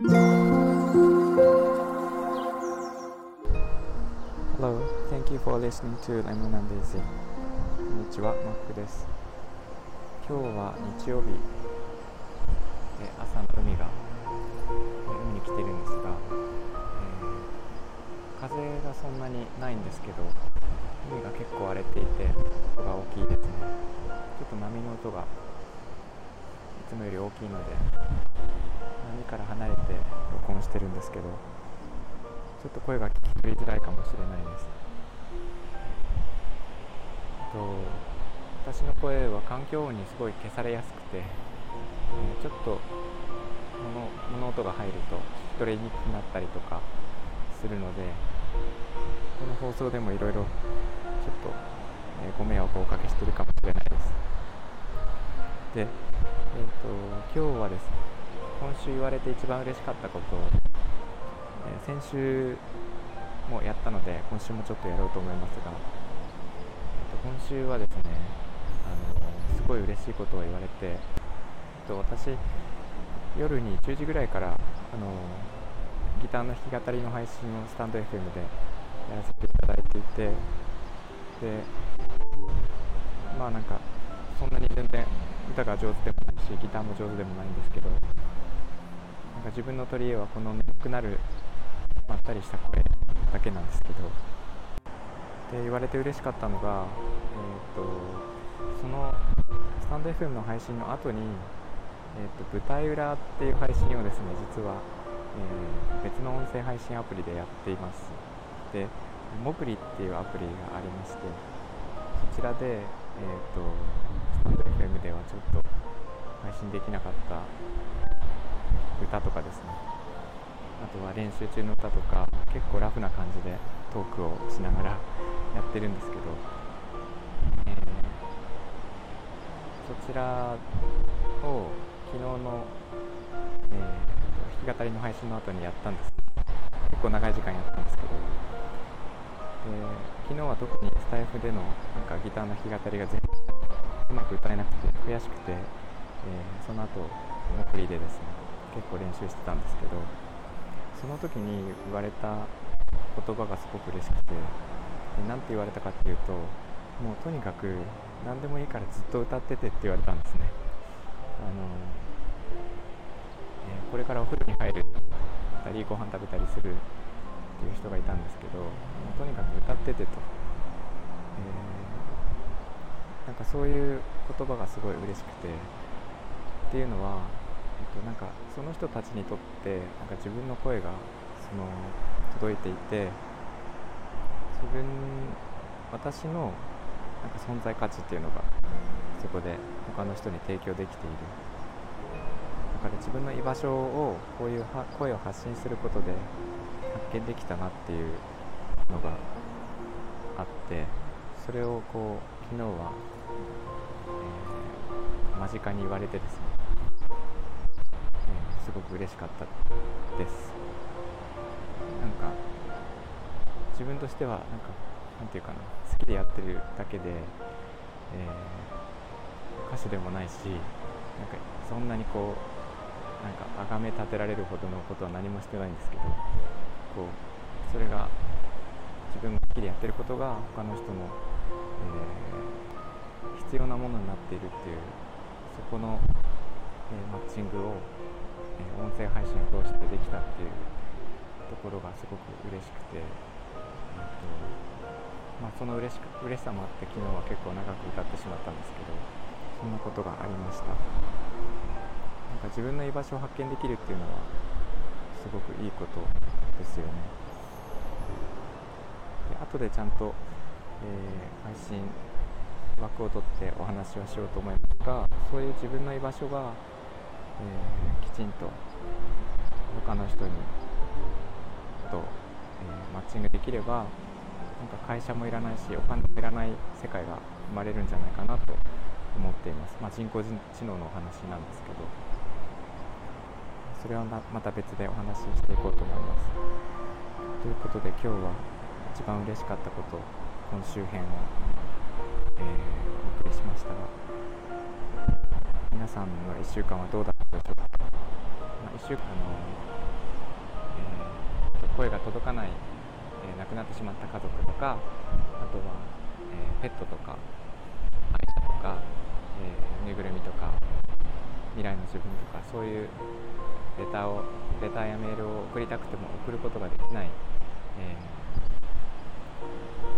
Hello, thank you for listening to Lemon and Daisy. こんにちは、マックです。今日は日曜日で朝の海がえ海に来てるんですが、えー風がそんなにないんですけど、海が結構荒れていて音が大きいですね。ちょっと波の音がつもより大きいので、波から離れて録音してるんですけど、ちょっと声が聞き取りづらいかもしれないです。と私の声は環境音にすごい消されやすくて、えちょっと物物音が入ると聞き取りにくくなったりとかするのでこの放送でもいろいろちょっと、えご迷惑をおかけしてるかもしれないですで、えー、と今日はですね今週言われて一番嬉しかったことを、えー先週もやったので今週もちょっとやろうと思いますがえっと今週はですねあのすごい嬉しいことを言われて、えっと私夜に10時ぐらいからあのギターの弾き語りの配信をスタンド FM でやらせていただいていてでまあなんかそんなに全然歌が上手でもしギターも上手でもないんですけどなんか自分の取り柄はこの眠くなるまったりした声だけなんですけどで言われて嬉しかったのが、えー、とそのスタンド FM の配信の後に、えー、と舞台裏っていう配信をですね実は、えー別の音声配信アプリでやっています。でモプリっていうアプリがありましてそちらで、えー、とスタンド FM ではちょっと配信できなかった歌とかですね。あとは練習中の歌とか結構ラフな感じでトークをしながらやってるんですけど、えーそちらを昨日の、えー弾き語りの配信の後にやったんです。結構長い時間やったんですけど。で昨日は特にスタイフでのなんかギターの弾き語りが全然うまく歌えなくて悔しくて、えーその後モプリでですね。結構練習してたんですけどその時に言われた言葉がすごく嬉しくてでなんて言われたかっていうともうとにかく何でもいいからずっと歌っててって言われたんですね。あの、えーこれからお風呂に入るたりご飯食べたりするっていう人がいたんですけどもうとにかく歌っててと、えーなんかそういう言葉がすごい嬉しくてっていうのは、えっと、なんかその人たちにとってなんか自分の声がその届いていて自分私のなんか存在価値っていうのがそこで他の人に提供できている。だから自分の居場所をこういう声を発信することで発見できたなっていうのがあってそれをこう昨日は、間近に言われてですね、えーすごく嬉しかったです。なんか自分としてはなんかなんていうかな好きでやってるだけで、えー歌手でもないしなんかそんなにこうなんか崇め立てられるほどのことは何もしてないんですけどこうそれが自分が好きでやってることが他の人の、えー必要なものになっているっていうそこの、えーマッチングを、えー音声配信を通してできたっていうところがすごく嬉しくて、えーとまあ、その嬉しく嬉しさもあって昨日は結構長く歌ってしまったんですけどそんなことがありました。なんか自分の居場所を発見できるっていうのはすごくいいことですよね。で後でちゃんと、えー配信枠を取ってお話をしようと思います。がそういう自分の居場所が、えーきちんと他の人にと、えーマッチングできればなんか会社もいらないしお金もいらない世界が生まれるんじゃないかなと思っています、まあ、人工知能のお話なんですけど。それはまた別でお話ししていこうと思います。ということで今日は一番嬉しかったこと今週編を、皆さんの1週間はどうだったでしょうか、まあ、1週間あの声が届かない、えー亡くなってしまった家族とかあとは、えーペットとか愛車とか、えぬいぐるみとか未来の自分とかそういうレターをレターやメールを送りたくても送ることができない、え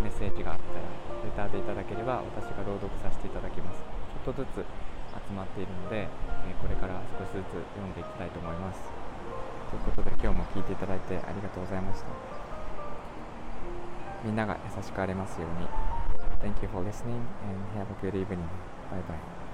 メッセージがあったらレターでいただければ私が朗読させていただきます。ちょっとずつ集まっているので、えーこれから少しずつ読んでいきたいと思いますということで今日も聞いていただいてありがとうございましたみんなが優しくありますように Thank you for listening and have a good evening. Bye bye.